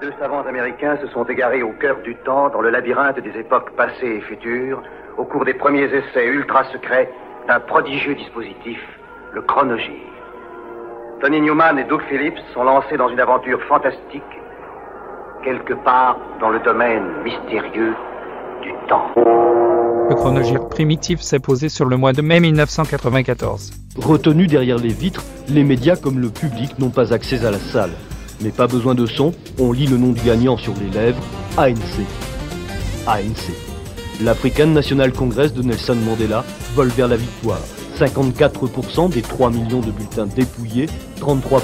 Deux savants américains se sont égarés au cœur du temps, dans le labyrinthe des époques passées et futures, au cours des premiers essais ultra secrets d'un prodigieux dispositif, le chronogire. Tony Newman et Doug Phillips sont lancés dans une aventure fantastique, quelque part dans le domaine mystérieux du temps. Le chronogire primitif s'est posé sur le mois de mai 1994. Retenu derrière les vitres, les médias comme le public n'ont pas accès à la salle. Mais pas besoin de son, on lit le nom du gagnant sur les lèvres, ANC. ANC. L'African National Congress de Nelson Mandela vole vers la victoire. 54% des 3 millions de bulletins dépouillés, 33%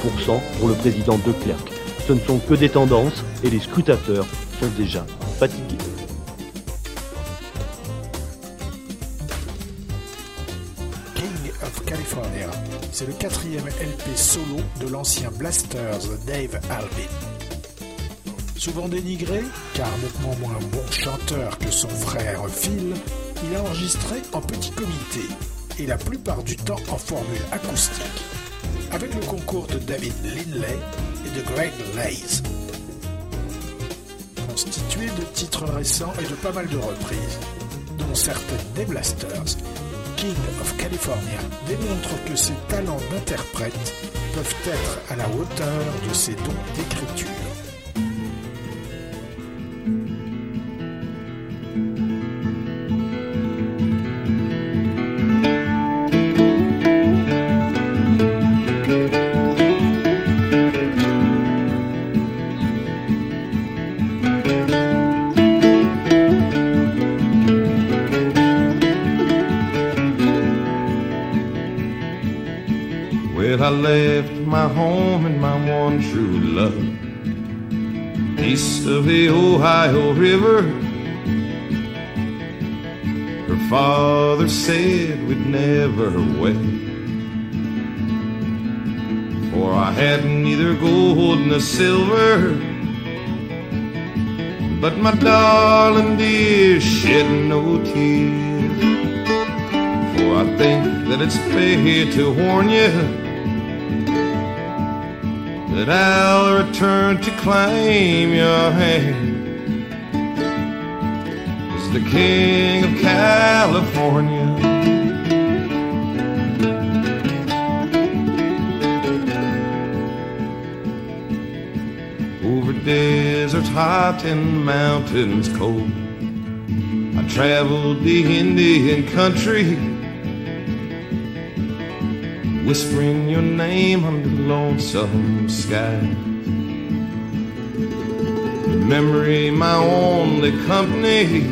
pour le président de Klerk. Ce ne sont que des tendances et les scrutateurs sont déjà fatigués. C'est le quatrième LP solo de l'ancien Blasters Dave Albin. Souvent dénigré, car nettement moins bon chanteur que son frère Phil, il a enregistré en petit comité et la plupart du temps en formule acoustique, avec le concours de David Linley et de Greg Lays. Constitué de titres récents et de pas mal de reprises, dont certaines des Blasters, King of California démontre que ses talents d'interprète peuvent être à la hauteur de ses dons d'écriture. I left my home and my one true love east of the Ohio River. Her father said we'd never wed. For I had neither gold nor silver. But my darling dear shed no tears. For I think that it's fair to warn you that I'll return to claim your hand as the King of California. Over deserts hot and mountains cold, I traveled the Indian country whispering your name under lonesome sky. Memory, my only company.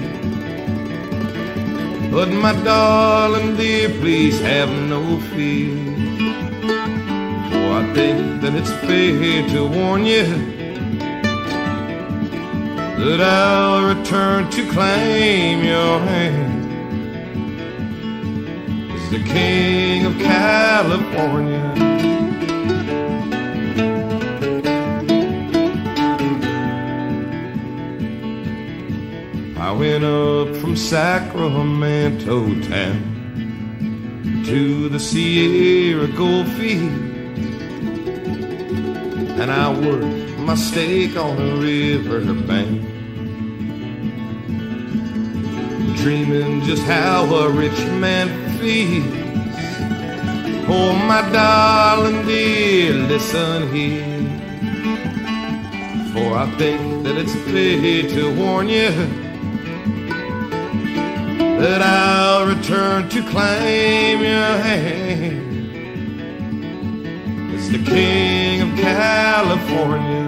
But my darling dear, please have no fear. For I think that it's fair to warn you that I'll return to claim your hand the King of California. Sacramento town to the Sierra Goldfield, and I worked my stake on the river bank, dreaming just how a rich man feels. Oh, my darling dear, listen here. For I think that it's fair to warn you that I'll return to claim your hand as the King of California.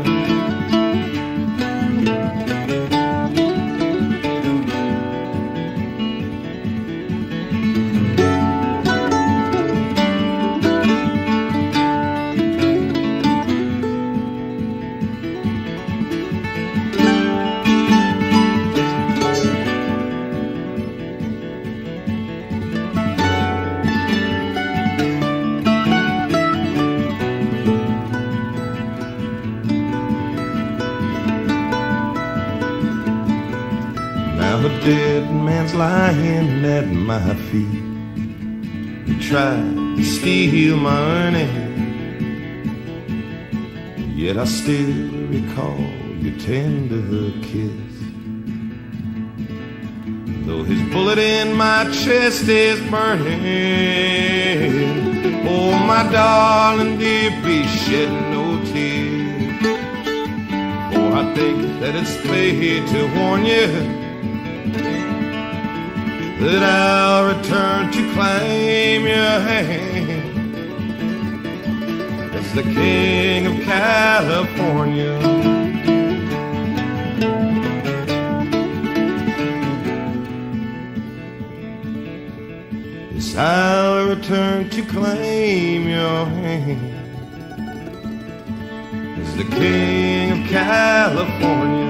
My feet. He tried to steal my earnings, yet I still recall your tender kiss. Though his bullet in my chest is burning, oh my darling dear, please shed no tears. For I think that it's fair to warn you that I'll return to claim your hand as the king of California. Yes, I'll return to claim your hand as the king of California.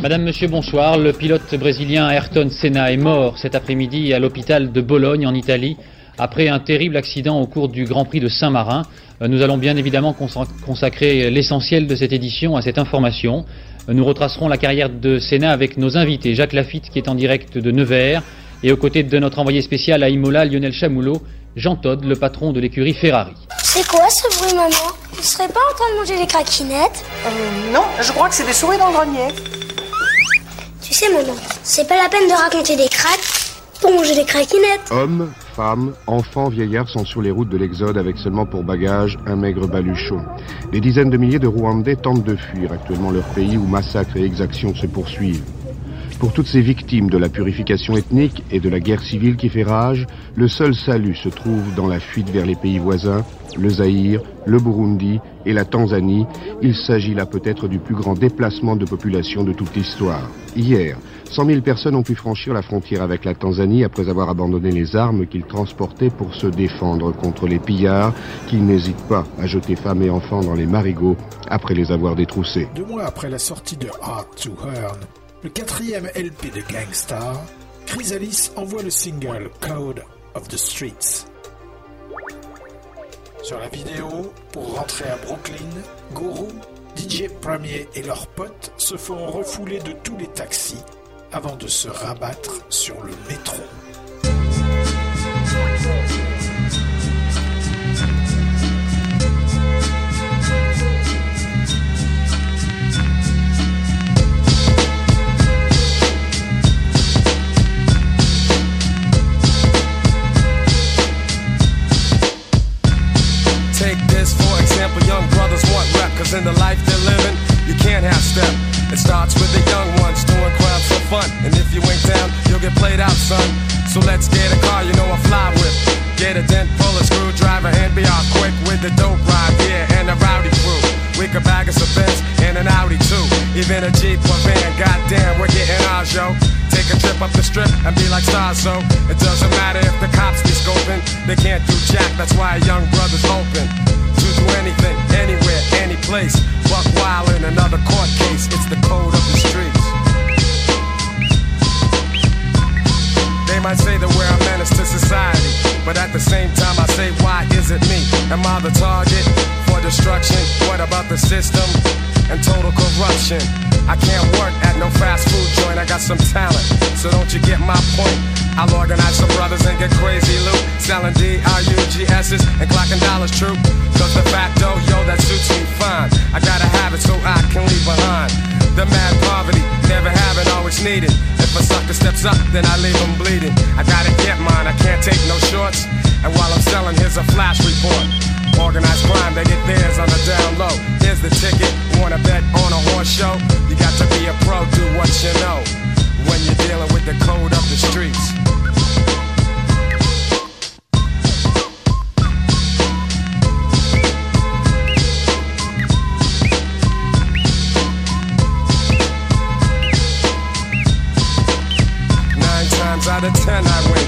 Madame, Monsieur, bonsoir. Le pilote brésilien Ayrton Senna est mort cet après-midi à l'hôpital de Bologne en Italie après un terrible accident au cours du Grand Prix de Saint-Marin. Euh, Nous allons bien évidemment consa- consacrer l'essentiel de cette édition à cette information. Euh, Nous retracerons la carrière de Senna avec nos invités. Jacques Lafitte qui est en direct de Nevers et aux côtés de notre envoyé spécial à Imola, Lionel Chamoulot, Jean Todd, le patron de l'écurie Ferrari. C'est quoi ce bruit, maman? Tu serais pas en train de manger des craquinettes? Euh, non, je crois que c'est des souris dans le grenier. Tu sais, maman, c'est pas la peine de raconter des craques pour manger des craquinettes. Hommes, femmes, enfants, vieillards sont sur les routes de l'Exode avec seulement pour bagage un maigre baluchon. Des dizaines de milliers de Rwandais tentent de fuir actuellement leur pays où massacres et exactions se poursuivent. Pour toutes ces victimes de la purification ethnique et de la guerre civile qui fait rage, le seul salut se trouve dans la fuite vers les pays voisins, le Zaïre, le Burundi et la Tanzanie. Il s'agit là peut-être du plus grand déplacement de population de toute l'histoire. Hier, 100 000 personnes ont pu franchir la frontière avec la Tanzanie après avoir abandonné les armes qu'ils transportaient pour se défendre contre les pillards qui n'hésitent pas à jeter femmes et enfants dans les marigots après les avoir détroussés. Deux mois après la sortie de Hard to Earn, le quatrième LP de Gangstar, Chrysalis envoie le single Code of the Streets. Sur la vidéo, pour rentrer à Brooklyn, Guru, DJ Premier et leurs potes se font refouler de tous les taxis avant de se rabattre sur le métro. This for example, young brothers want rep, cause in the life they're living, you can't have step. It starts with the young ones doing crimes for fun, and if you ain't down, you'll get played out, son. So let's get a car, you know I fly with. Get a dent, pull a screwdriver, and be all quick with the dope ride, yeah, and a rowdy crew. Us a Benz and an Audi too, even a Jeep or van. Goddamn, we're getting ours, yo. Take a trip up the strip and be like stars, so it doesn't matter if the cops be scoping. They can't do jack, that's why a young brother's open to do anything, anywhere, any place. Buck wild in another court case. It's the code of the streets. They might say that we're a menace to society, but at the same time I say, why is it me? Am I the target destruction? What about the system and total corruption? I can't work at no fast food joint, I got some talent, so don't you get my point? I'll organize some brothers and get crazy loot, selling D-R-U-G-S's and clocking dollars true. Cause the dough, yo, that suits me fine. I gotta have it so I can leave behind. The mad poverty, never having, always needed. If a sucker steps up, then I leave him bleeding. I gotta get mine, I can't take no shorts. And while I'm selling, here's a flash report. Organized crime, they get theirs on the down low. Here's the ticket, wanna bet on a horse show? You got to be a pro, do what you know. When you're dealing with the code of the streets. Nine times out of ten I win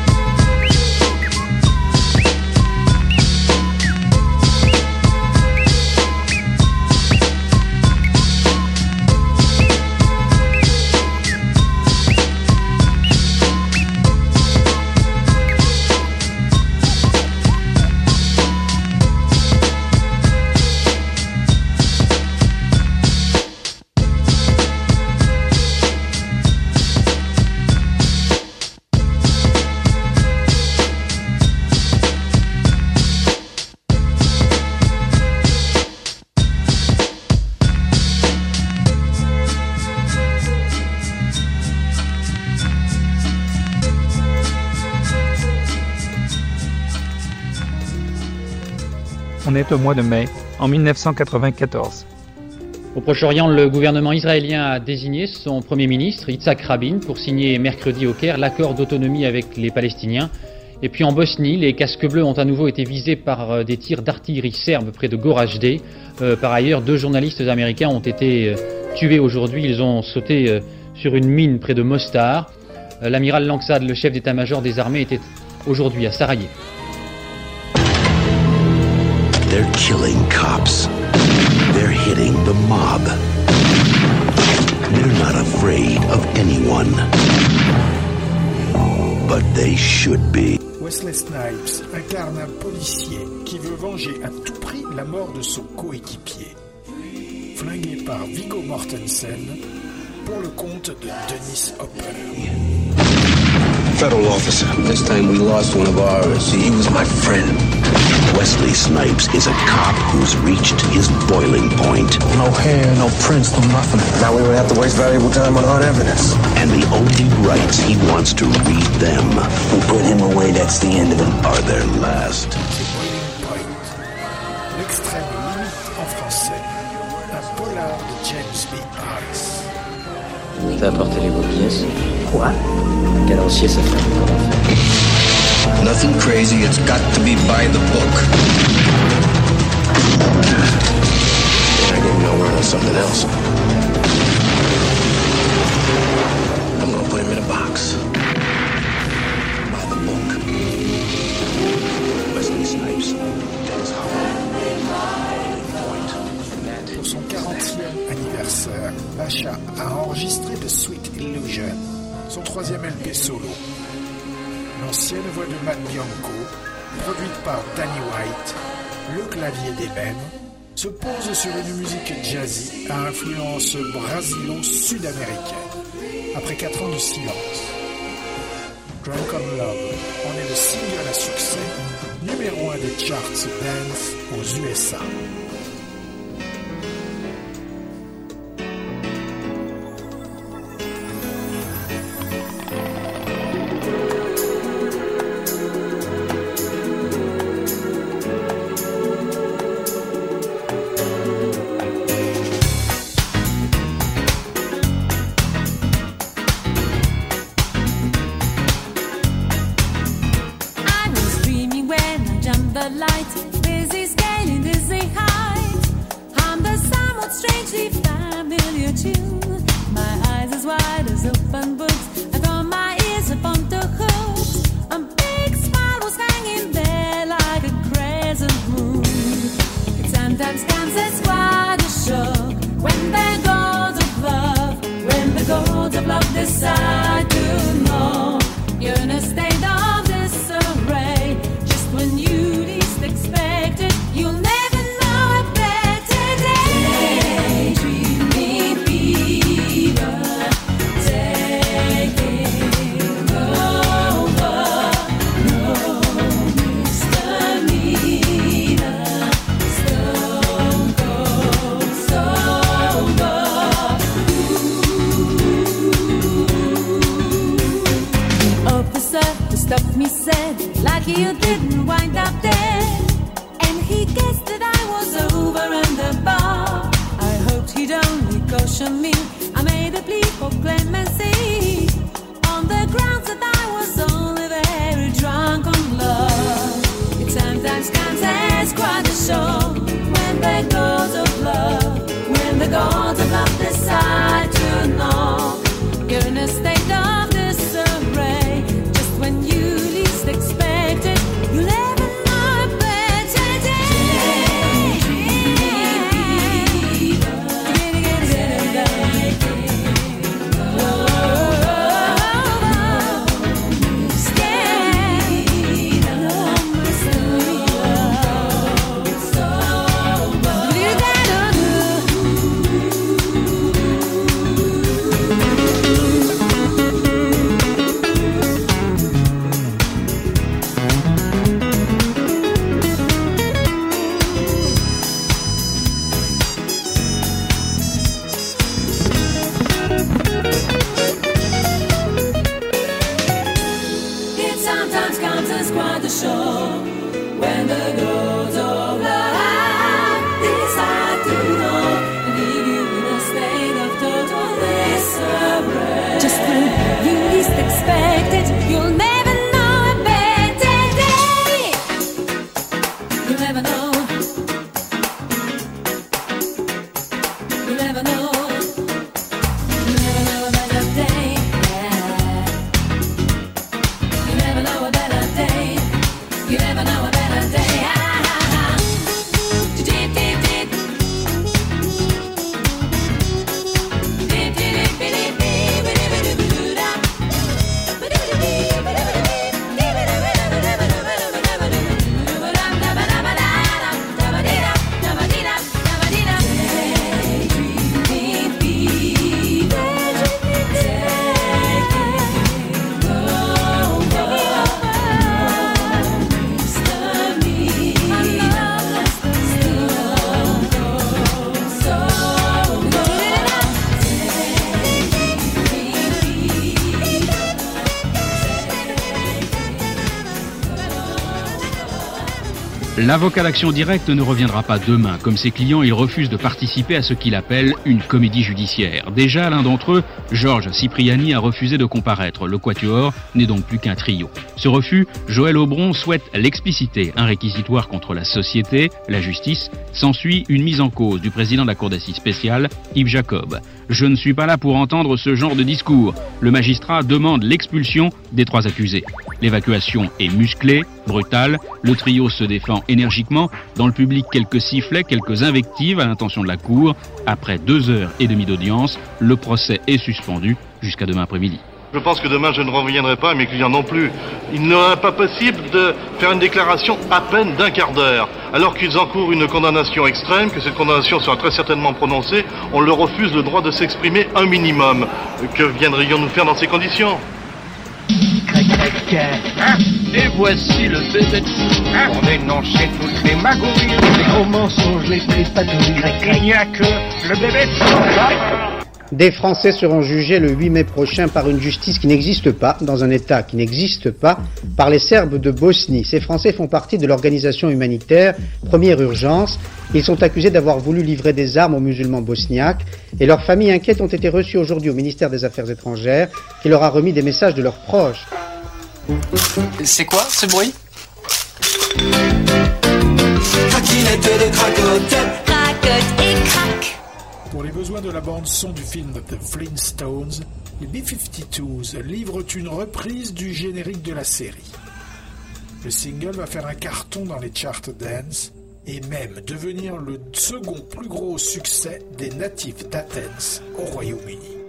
Au mois de mai, en 1994. Au Proche-Orient, le gouvernement israélien a désigné son Premier ministre, Yitzhak Rabin, pour signer mercredi au Caire l'accord d'autonomie avec les Palestiniens. Et puis en Bosnie, les casques bleus ont à nouveau été visés par euh, des tirs d'artillerie serbe près de Goražde. Euh, par ailleurs, deux journalistes américains ont été euh, tués aujourd'hui. Ils ont sauté euh, sur une mine près de Mostar. L'amiral Langsad, le chef d'état-major des armées, était aujourd'hui à Sarajevo. They're killing cops. They're hitting the mob. They're not afraid of anyone. But they should be. Wesley Snipes incarne un policier qui veut venger à tout prix la mort de son coéquipier. Flingué par Viggo Mortensen pour le compte de Dennis Hopper. Federal officer. This time we lost one of ours. He was my friend. Wesley Snipes is a cop who's reached his boiling point. No hair, no prints, no nothing. Now we would have to waste valuable time on hard evidence. And the only rights he wants to read them We put him away, that's the end of him. are their last. T'as apporté les beaux pièces Quoi Calancier, ça fait un peu d'enfer. Nothing crazy, it's got to be by the book. I didn't know we're on something else. I'm gonna put him in a box. Anniversaire, Bacha a enregistré The Sweet Illusion, son troisième LP solo. L'ancienne voix de Matt Bianco, produite par Danny White, le clavier d'ébène, se pose sur une musique jazzy à influence brasilo-sud-américaine. Après quatre ans de silence, Drunk Love en est le single à succès, numéro un des charts dance aux USA. Dizzy scaling, dizzy height. I'm the somewhat strangely familiar tune. My eyes as wide as open books. I throw my ears upon the hooks. A big smile was hanging there like a crescent moon. It sometimes comes a when of love, when the gods of love decide to know. You're in a state up me sad, like you didn't wind up dead. And he guessed that I was over on the bar. I hoped he'd only caution me. I made a plea for clemency on the grounds that I was only very drunk on love. It sometimes comes as quite a show when the gods of love, when the. L'avocat d'action directe ne reviendra pas demain. Comme ses clients, il refuse de participer à ce qu'il appelle une comédie judiciaire. Déjà, l'un d'entre eux, Georges Cipriani, a refusé de comparaître. Le quatuor n'est donc plus qu'un trio. Ce refus, Joël Aubron souhaite l'expliciter. Un réquisitoire contre la société, la justice, s'ensuit une mise en cause du président de la Cour d'assises spéciale, Yves Jacob. Je ne suis pas là pour entendre ce genre de discours. Le magistrat demande l'expulsion des trois accusés. L'évacuation est musclée, brutale. Le trio se défend énergiquement. Dans le public, quelques sifflets, quelques invectives à l'intention de la Cour. Après deux heures et demie d'audience, le procès est suspendu jusqu'à demain après-midi. Je pense que demain je ne reviendrai pas, mes clients non plus. Il ne sera pas possible de faire une déclaration à peine d'un quart d'heure, alors qu'ils encourent une condamnation extrême, que cette condamnation sera très certainement prononcée. On leur refuse le droit de s'exprimer un minimum. Que viendrions-nous faire dans ces conditions? Hein? Et voici le bébé de fou pour dénoncer toutes les magouilles, les gros mensonges, les tripatouilles. Il n'y a que le bébé de fou. Des Français seront jugés le 8 mai prochain par une justice qui n'existe pas, dans un État qui n'existe pas, par les Serbes de Bosnie. Ces Français font partie de l'organisation humanitaire Première Urgence. Ils sont accusés d'avoir voulu livrer des armes aux musulmans bosniaques et leurs familles inquiètes ont été reçues aujourd'hui au ministère des Affaires étrangères qui leur a remis des messages de leurs proches. C'est quoi ce bruit? Pour les besoins de la bande-son du film The Flintstones, les B-52s livrent une reprise du générique de la série. Le single va faire un carton dans les charts dance et même devenir le second plus gros succès des natifs d'Athens au Royaume-Uni.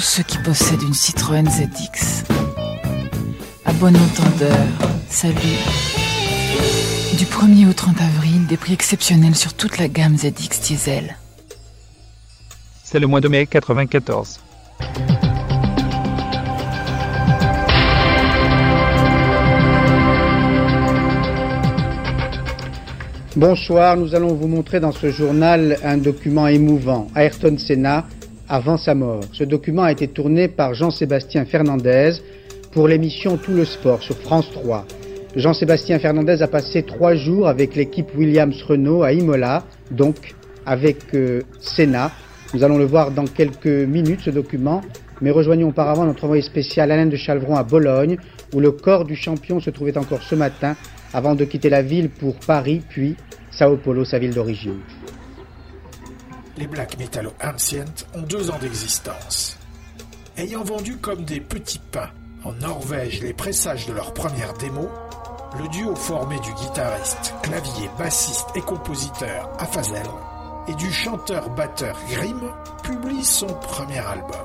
Tous ceux qui possèdent une Citroën ZX. À bon entendeur, salut. Du 1er au 30 avril, des prix exceptionnels sur toute la gamme ZX Diesel. C'est le mois de mai 94. Bonsoir, nous allons vous montrer dans ce journal un document émouvant, Ayrton Senna, avant sa mort. Ce document a été tourné par Jean-Sébastien Fernandez pour l'émission Tout le sport sur France 3. Jean-Sébastien Fernandez a passé trois jours avec l'équipe Williams-Renault à Imola, donc avec euh, Senna. Nous allons le voir dans quelques minutes, ce document, mais rejoignons auparavant notre envoyé spécial Alain de Chalvron à Bologne, où le corps du champion se trouvait encore ce matin, avant de quitter la ville pour Paris, puis Sao Paulo, sa ville d'origine. Les Black Metallo Ancient ont deux ans d'existence. Ayant vendu comme des petits pains en Norvège les pressages de leur première démo, le duo formé du guitariste, clavier, bassiste et compositeur Afazel et du chanteur-batteur Grimm publie son premier album,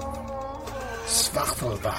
Svartalvai.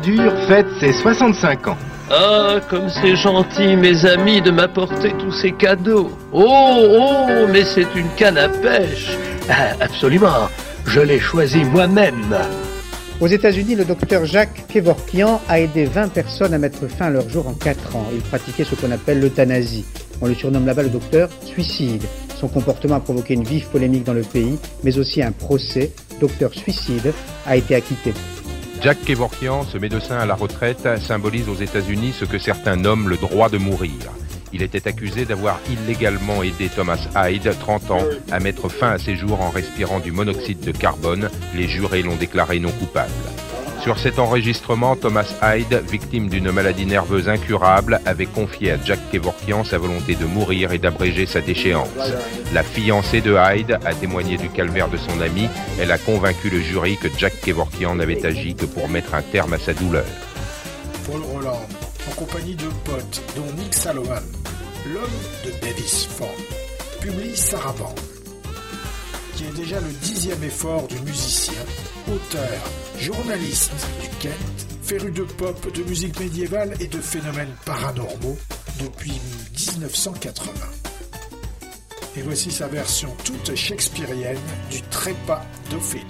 Balladur fête ses 65 ans. Ah, comme c'est gentil, mes amis, de m'apporter tous ces cadeaux. Oh, oh, mais c'est une canne à pêche. Ah, absolument, je l'ai choisi moi-même. Aux États-Unis, le docteur Jacques Kevorkian a aidé 20 personnes à mettre fin à leur jour en 4 ans. Il pratiquait ce qu'on appelle l'euthanasie. On le surnomme là-bas le docteur suicide. Son comportement a provoqué une vive polémique dans le pays, mais aussi un procès. Docteur suicide a été acquitté. Jack Kevorkian, ce médecin à la retraite, symbolise aux États-Unis ce que certains nomment le droit de mourir. Il était accusé d'avoir illégalement aidé Thomas Hyde, 30 ans, à mettre fin à ses jours en respirant du monoxyde de carbone. Les jurés l'ont déclaré non coupable. Sur cet enregistrement, Thomas Hyde, victime d'une maladie nerveuse incurable, avait confié à Jack Kevorkian sa volonté de mourir et d'abréger sa déchéance. La fiancée de Hyde a témoigné du calvaire de son ami. Elle a convaincu le jury que Jack Kevorkian n'avait agi que pour mettre un terme à sa douleur. Paul Roland, en compagnie de potes, dont Nick Salomon, l'homme de Davis Ford, publie Sarabande, qui est déjà le dixième effort du musicien, auteur, journaliste du Kent, féru de pop, de musique médiévale et de phénomènes paranormaux depuis 1980. Et voici sa version toute shakespearienne du trépas d'Ophélie.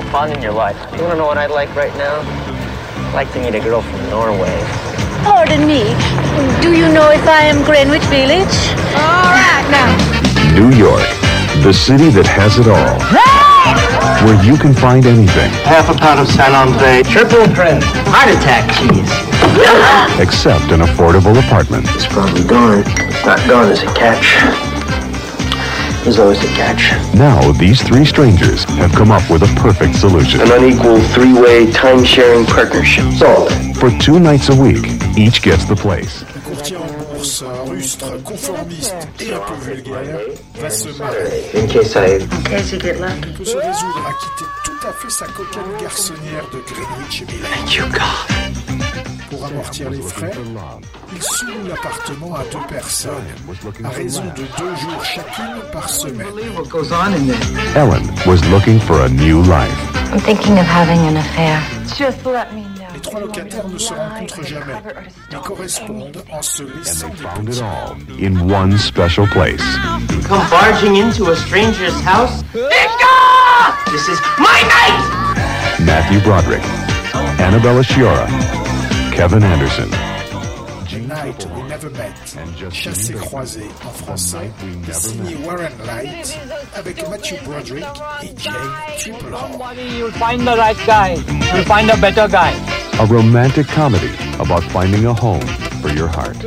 Need to have a little fun in your life. You want to know what I'd like right now? I'd like to meet a girl from Norway. Pardon me. Do you know if I am Greenwich Village? All right, now. New York, the city that has it all. Where you can find anything Half a pound of San Andre, triple trim, heart attack cheese. except an affordable apartment. It's probably gone. It's Not gone as a catch. There's always a catch. Now, these three strangers have come up with a perfect solution. An unequal three-way time-sharing partnership. Sold. For two nights a week, each gets the place. Un courtier en bourse, rustre, conformiste et un peu vulgaire, va se marier. In case I... In case you get lucky. Peut se résoudre à quitter tout à fait sa coquette garçonnière de Greenwich Village. Thank you, God. Pour Pour amortir les frais, il souloue l'appartement à deux personnes, à raison de deux jours chacune par semaine. Ellen was looking for a new life. I'm thinking of having an affair. Just let me know. Les trois locataires ne se rencontrent jamais, mais correspondent en se laissant des Found it all in one special place. Come barging into a stranger's house? Victor! This is my night! Matthew Broderick, Annabella Sciorra, Kevin Anderson. Night We Never Met, Chassé croisé en français, signé Warren Light, avec Matthew Broderick et Jane Triplehorn. You'll find the right guy. You'll find a better guy. A romantic comedy about finding a home for your heart.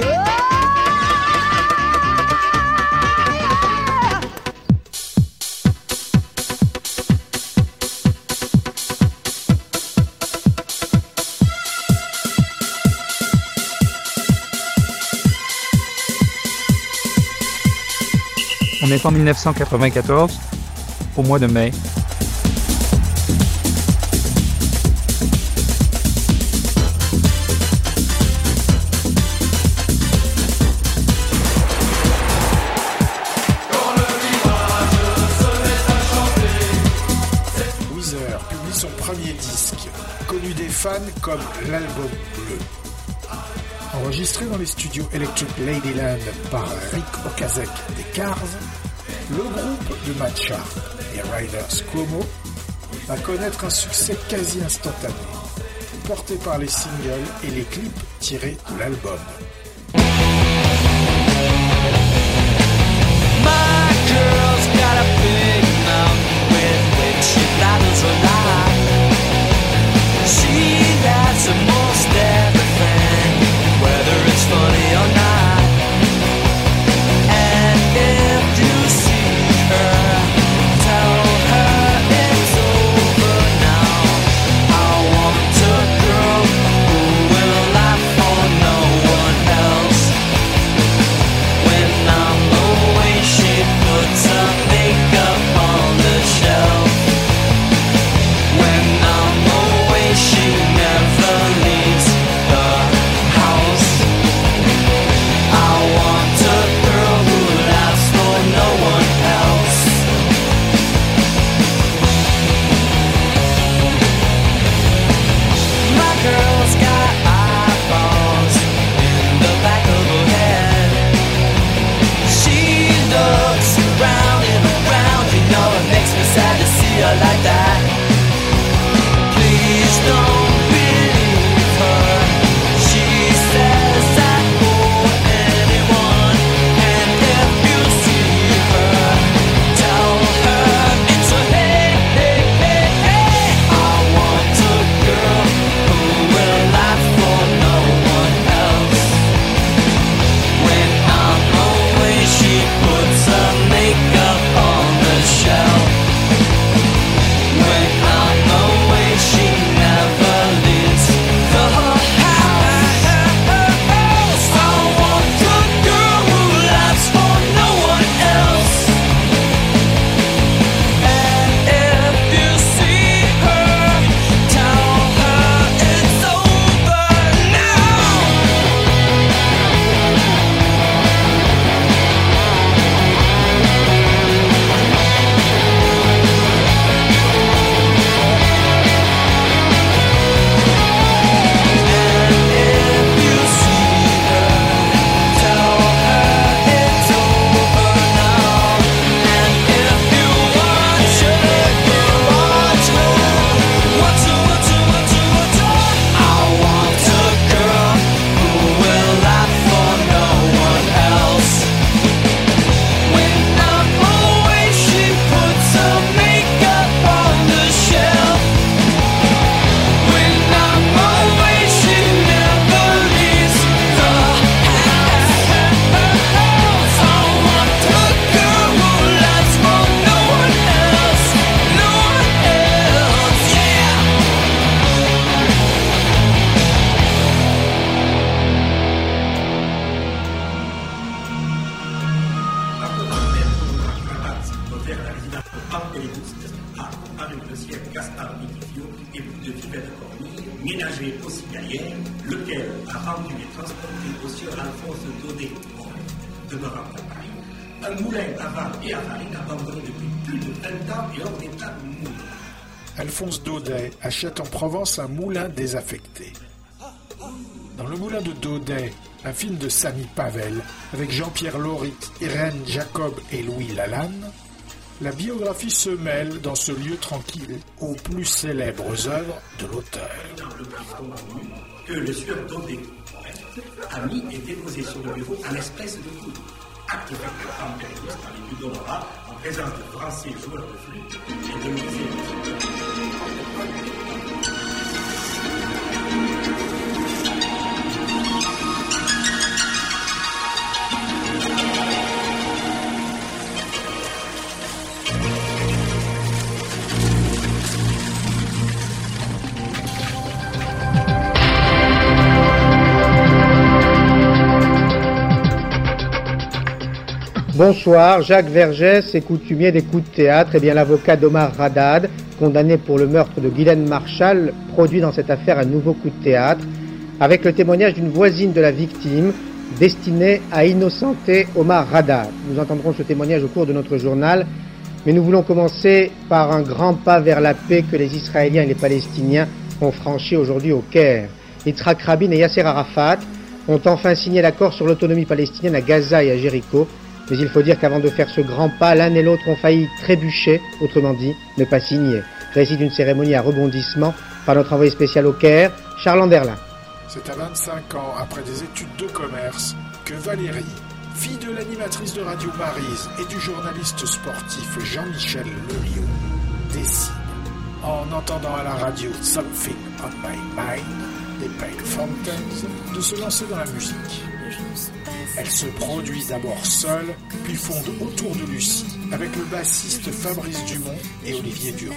Est en 1994, au mois de mai. Weezer publie son premier disque, connu des fans comme l'album bleu. Enregistré dans les studios Electric Ladyland par Rick Okazek des Cars, le groupe de Matt Sharp et Riders Cuomo va connaître un succès quasi instantané, porté par les singles et les clips tirés de l'album. En Provence un moulin désaffecté. Dans le moulin de Daudet, un film de Samy Pavel avec Jean-Pierre Lauric, Irène Jacob et Louis Lalanne, la biographie se mêle dans ce lieu tranquille aux plus célèbres œuvres de l'auteur. que le sieur Daudet a mis et déposé sur le bureau un espèce de coude. Acte en période par les en présence de français joueurs de flûte et de musées. Bonsoir, Jacques Vergès est coutumier des coups de théâtre et bien l'avocat d'Omar Radad, condamné pour le meurtre de Guylaine Marshall, produit dans cette affaire un nouveau coup de théâtre, avec le témoignage d'une voisine de la victime, destiné à innocenter Omar Radad. Nous entendrons ce témoignage au cours de notre journal, mais nous voulons commencer par un grand pas vers la paix que les Israéliens et les Palestiniens ont franchi aujourd'hui au Caire. Yitzhak Rabin et Yasser Arafat ont enfin signé l'accord sur l'autonomie palestinienne à Gaza et à Jéricho, mais il faut dire qu'avant de faire ce grand pas, l'un et l'autre ont failli trébucher, autrement dit, ne pas signer. Récit d'une cérémonie à rebondissement par notre envoyé spécial au Caire, Charles Anderlin. C'est à 25 ans, après des études de commerce, que Valérie, fille de l'animatrice de Radio Marise et du journaliste sportif Jean-Michel Leliot, décide, en entendant à la radio Something on My Mind des Pale Fountains, de se lancer dans la musique. Elle se produit d'abord seule, puis fonde autour de Lucie avec le bassiste Fabrice Dumont et Olivier Durand.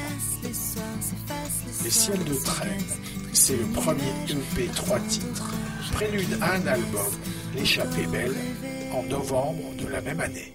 Les ciels de traîne, c'est le premier EP 3 titres, prélude à un album, L'échappée belle, en novembre de la même année.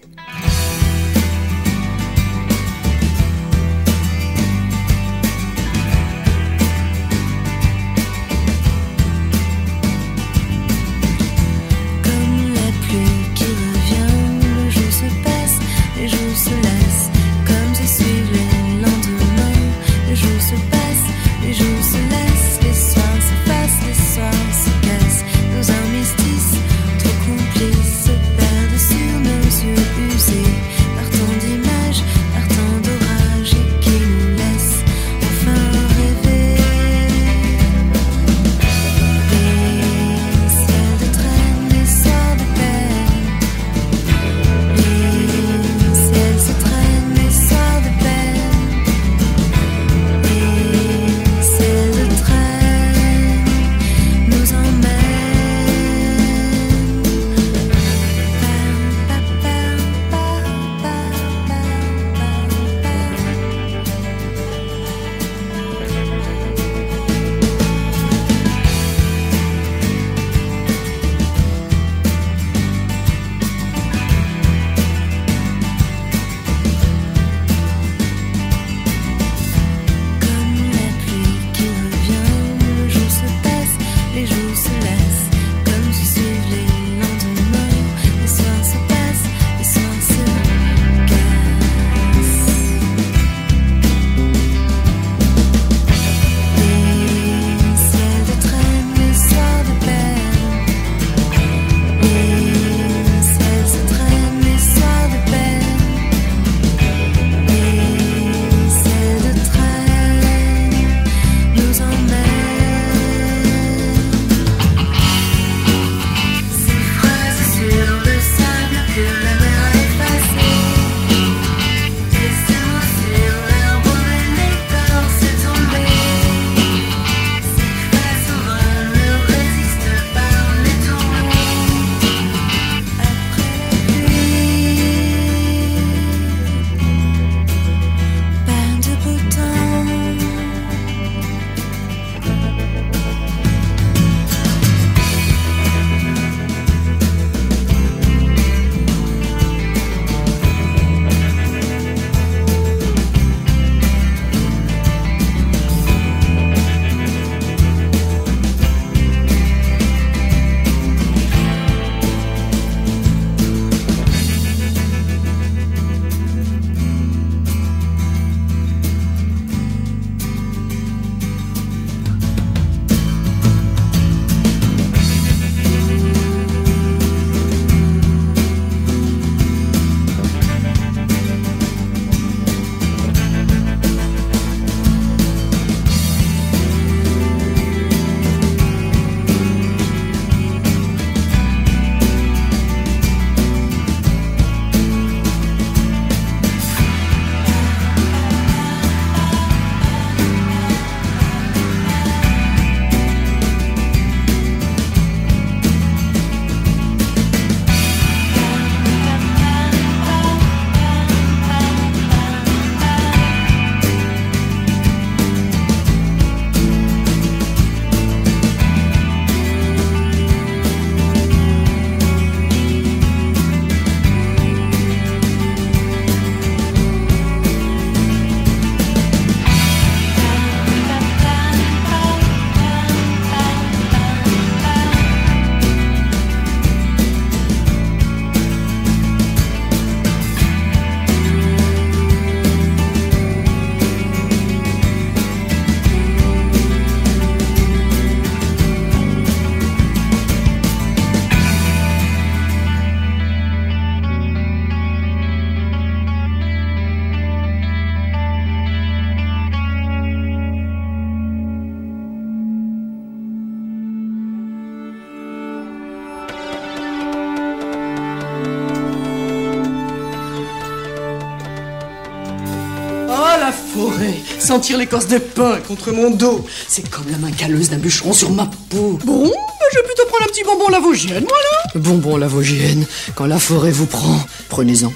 Sentir l'écorce des pins contre mon dos, c'est comme la main calleuse d'un bûcheron sur ma peau. Bon, ben, je vais plutôt prendre un petit bonbon lavogienne, voilà. Bonbon lavogienne, quand la forêt vous prend, prenez-en.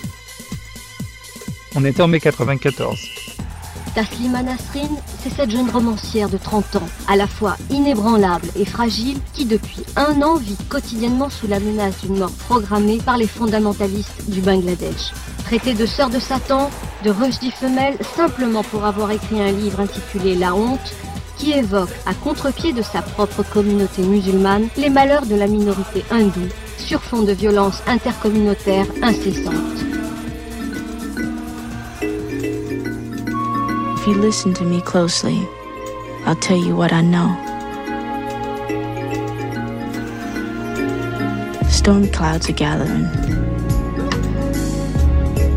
On était en mai 94. Taslima Nasrin, c'est cette jeune romancière de 30 ans, à la fois inébranlable et fragile, qui depuis un an vit quotidiennement sous la menace d'une mort programmée par les fondamentalistes du Bangladesh. Traitée de sœur de Satan, de Rushdie femelle, simplement pour avoir écrit un livre intitulé La honte, qui évoque, à contre-pied de sa propre communauté musulmane, les malheurs de la minorité hindoue, sur fond de violences intercommunautaires incessantes. If you listen to me closely, I'll tell you what I know. Storm clouds are gathering.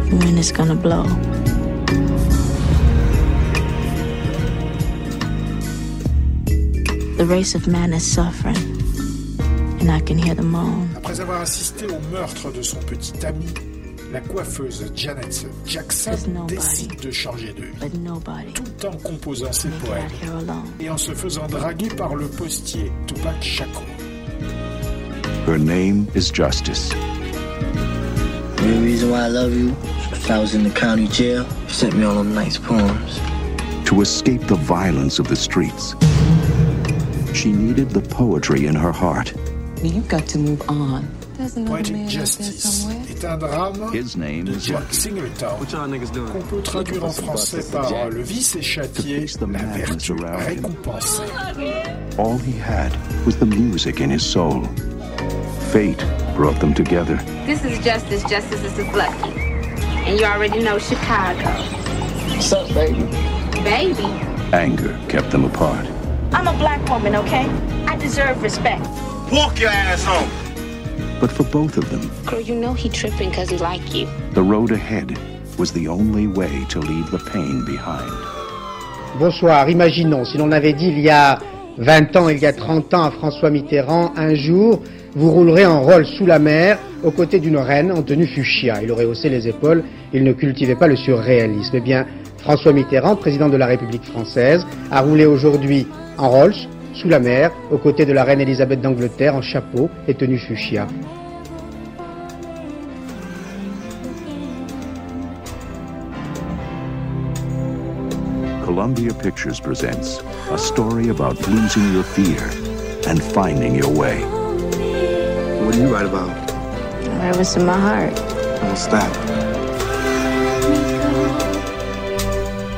The wind is gonna blow. The race of man is suffering, and I can hear the moan. Après avoir assisté au meurtre de son petit ami, la coiffeuse Janet Jackson décide de changer de vie, tout en composant ses poèmes et en se faisant draguer par le postier Tupac Shakur. Her name is Justice. The only reason why I love you is if I was in the county jail, you sent me all them nice poems. To escape the violence of the streets, she needed the poetry in her heart. You've got to move on. Poetic Justice est un drame de Jack Singleton qu'on peut traduire en français par Le vice est châtié, la vertu récompensée. All he had was the music in his soul. Fate brought them together. This is Justice. Justice this is Lucky. And you already know Chicago. What's up, baby? Baby, Anger kept them apart. I'm a black woman, okay? I deserve respect. Walk your ass home. But for both of them, Girl, you know he tripping because he like you. the road ahead was the only way to leave the pain behind. Bonsoir, imaginons si l'on avait dit il y a 20 ans, il y a 30 ans à François Mitterrand, un jour, vous roulerez en rôle sous la mer aux côtés d'une reine en tenue fuchsia. Il aurait haussé les épaules, il ne cultivait pas le surréalisme. Eh bien, François Mitterrand, président de la République française, a roulé aujourd'hui en Rolls sous la mer aux côtés de la reine Elisabeth d'Angleterre en chapeau et tenue fuchsia. Columbia Pictures presents a story about losing your fear and finding your way. What do you write about? Whatever's in my heart. What's that?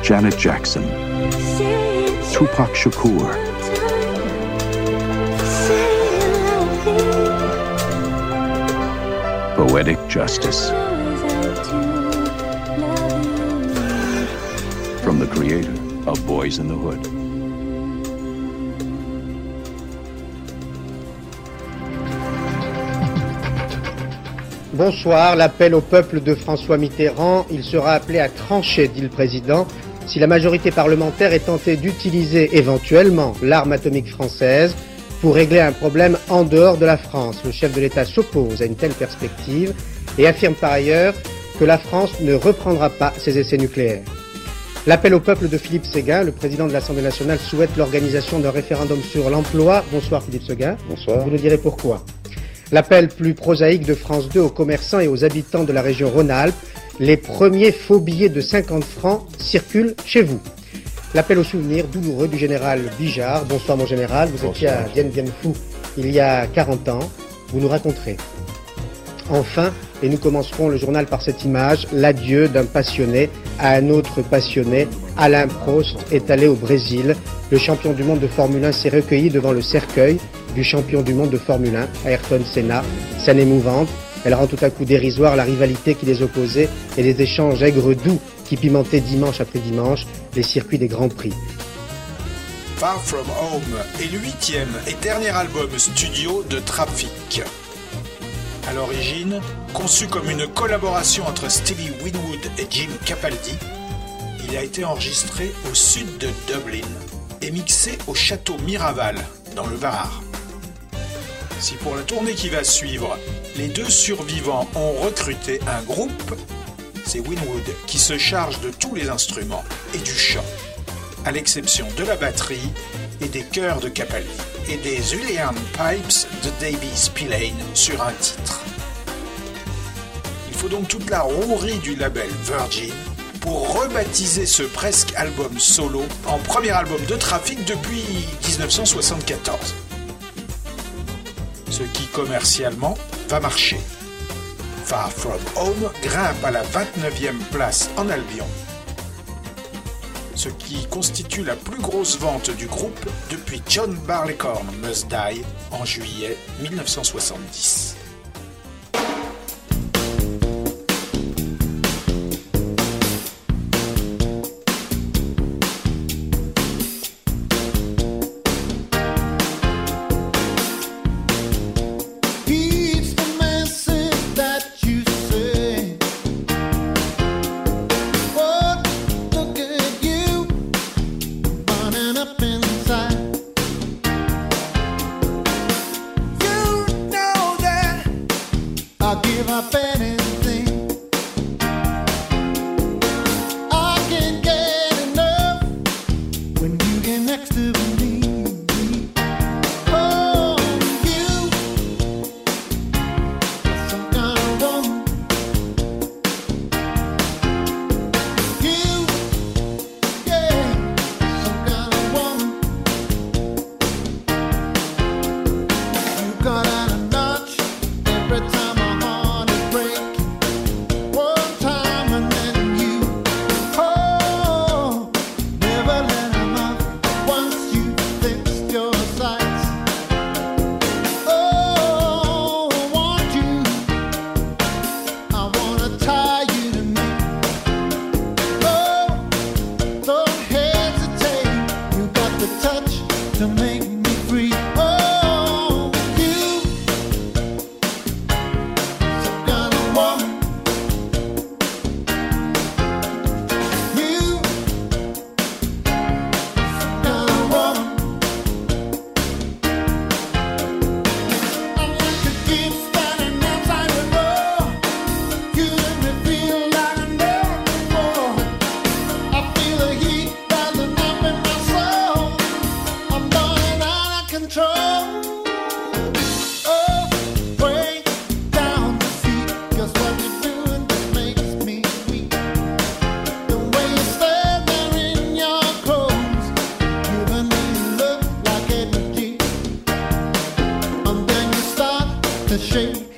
Janet Jackson, Tupac Shakur, Poetic Justice. From the creator of Boys in the Hood. Bonsoir, l'appel au peuple de François Mitterrand, il sera appelé à trancher, dit le président, si la majorité parlementaire est tentée d'utiliser éventuellement l'arme atomique française pour régler un problème en dehors de la France. Le chef de l'État s'oppose à une telle perspective et affirme par ailleurs que la France ne reprendra pas ses essais nucléaires. L'appel au peuple de Philippe Séguin, le président de l'Assemblée nationale, souhaite l'organisation d'un référendum sur l'emploi. Bonsoir Philippe Séguin. Bonsoir. Vous nous direz pourquoi. L'appel plus prosaïque de France 2 aux commerçants et aux habitants de la région Rhône-Alpes. Les premiers faux billets de 50 francs circulent chez vous. L'appel au souvenir douloureux du général Bijard. Bonsoir mon général, vous étiez à Dien Bien Phu il y a 40 ans. Vous nous raconterez. Enfin, et nous commencerons le journal par cette image, l'adieu d'un passionné à un autre passionné. Alain Prost est allé au Brésil. Le champion du monde de Formule 1 s'est recueilli devant le cercueil du champion du monde de Formule 1, Ayrton Senna. Scène émouvante. Elle rend tout à coup dérisoire la rivalité qui les opposait et les échanges aigres doux qui pimentaient dimanche après dimanche les circuits des Grands Prix. Far From Home est le huitième et dernier album studio de Traffic à l'origine conçu comme une collaboration entre Stevie Winwood et Jim Capaldi, il a été enregistré au sud de Dublin et mixé au château Miraval dans le Var. Si pour la tournée qui va suivre, les deux survivants ont recruté un groupe, c'est Winwood qui se charge de tous les instruments et du chant, à l'exception de la batterie et des chœurs de Capelli et des Julian Pipes de Davis Spillane sur un titre. Il faut donc toute la rouerie du label Virgin pour rebaptiser ce presque album solo en premier album de trafic depuis 1974. Ce qui commercialement va marcher. Far From Home grimpe à la 29e place en Albion ce qui constitue la plus grosse vente du groupe depuis John Barleycorn Must Die en juillet 1970. the shade.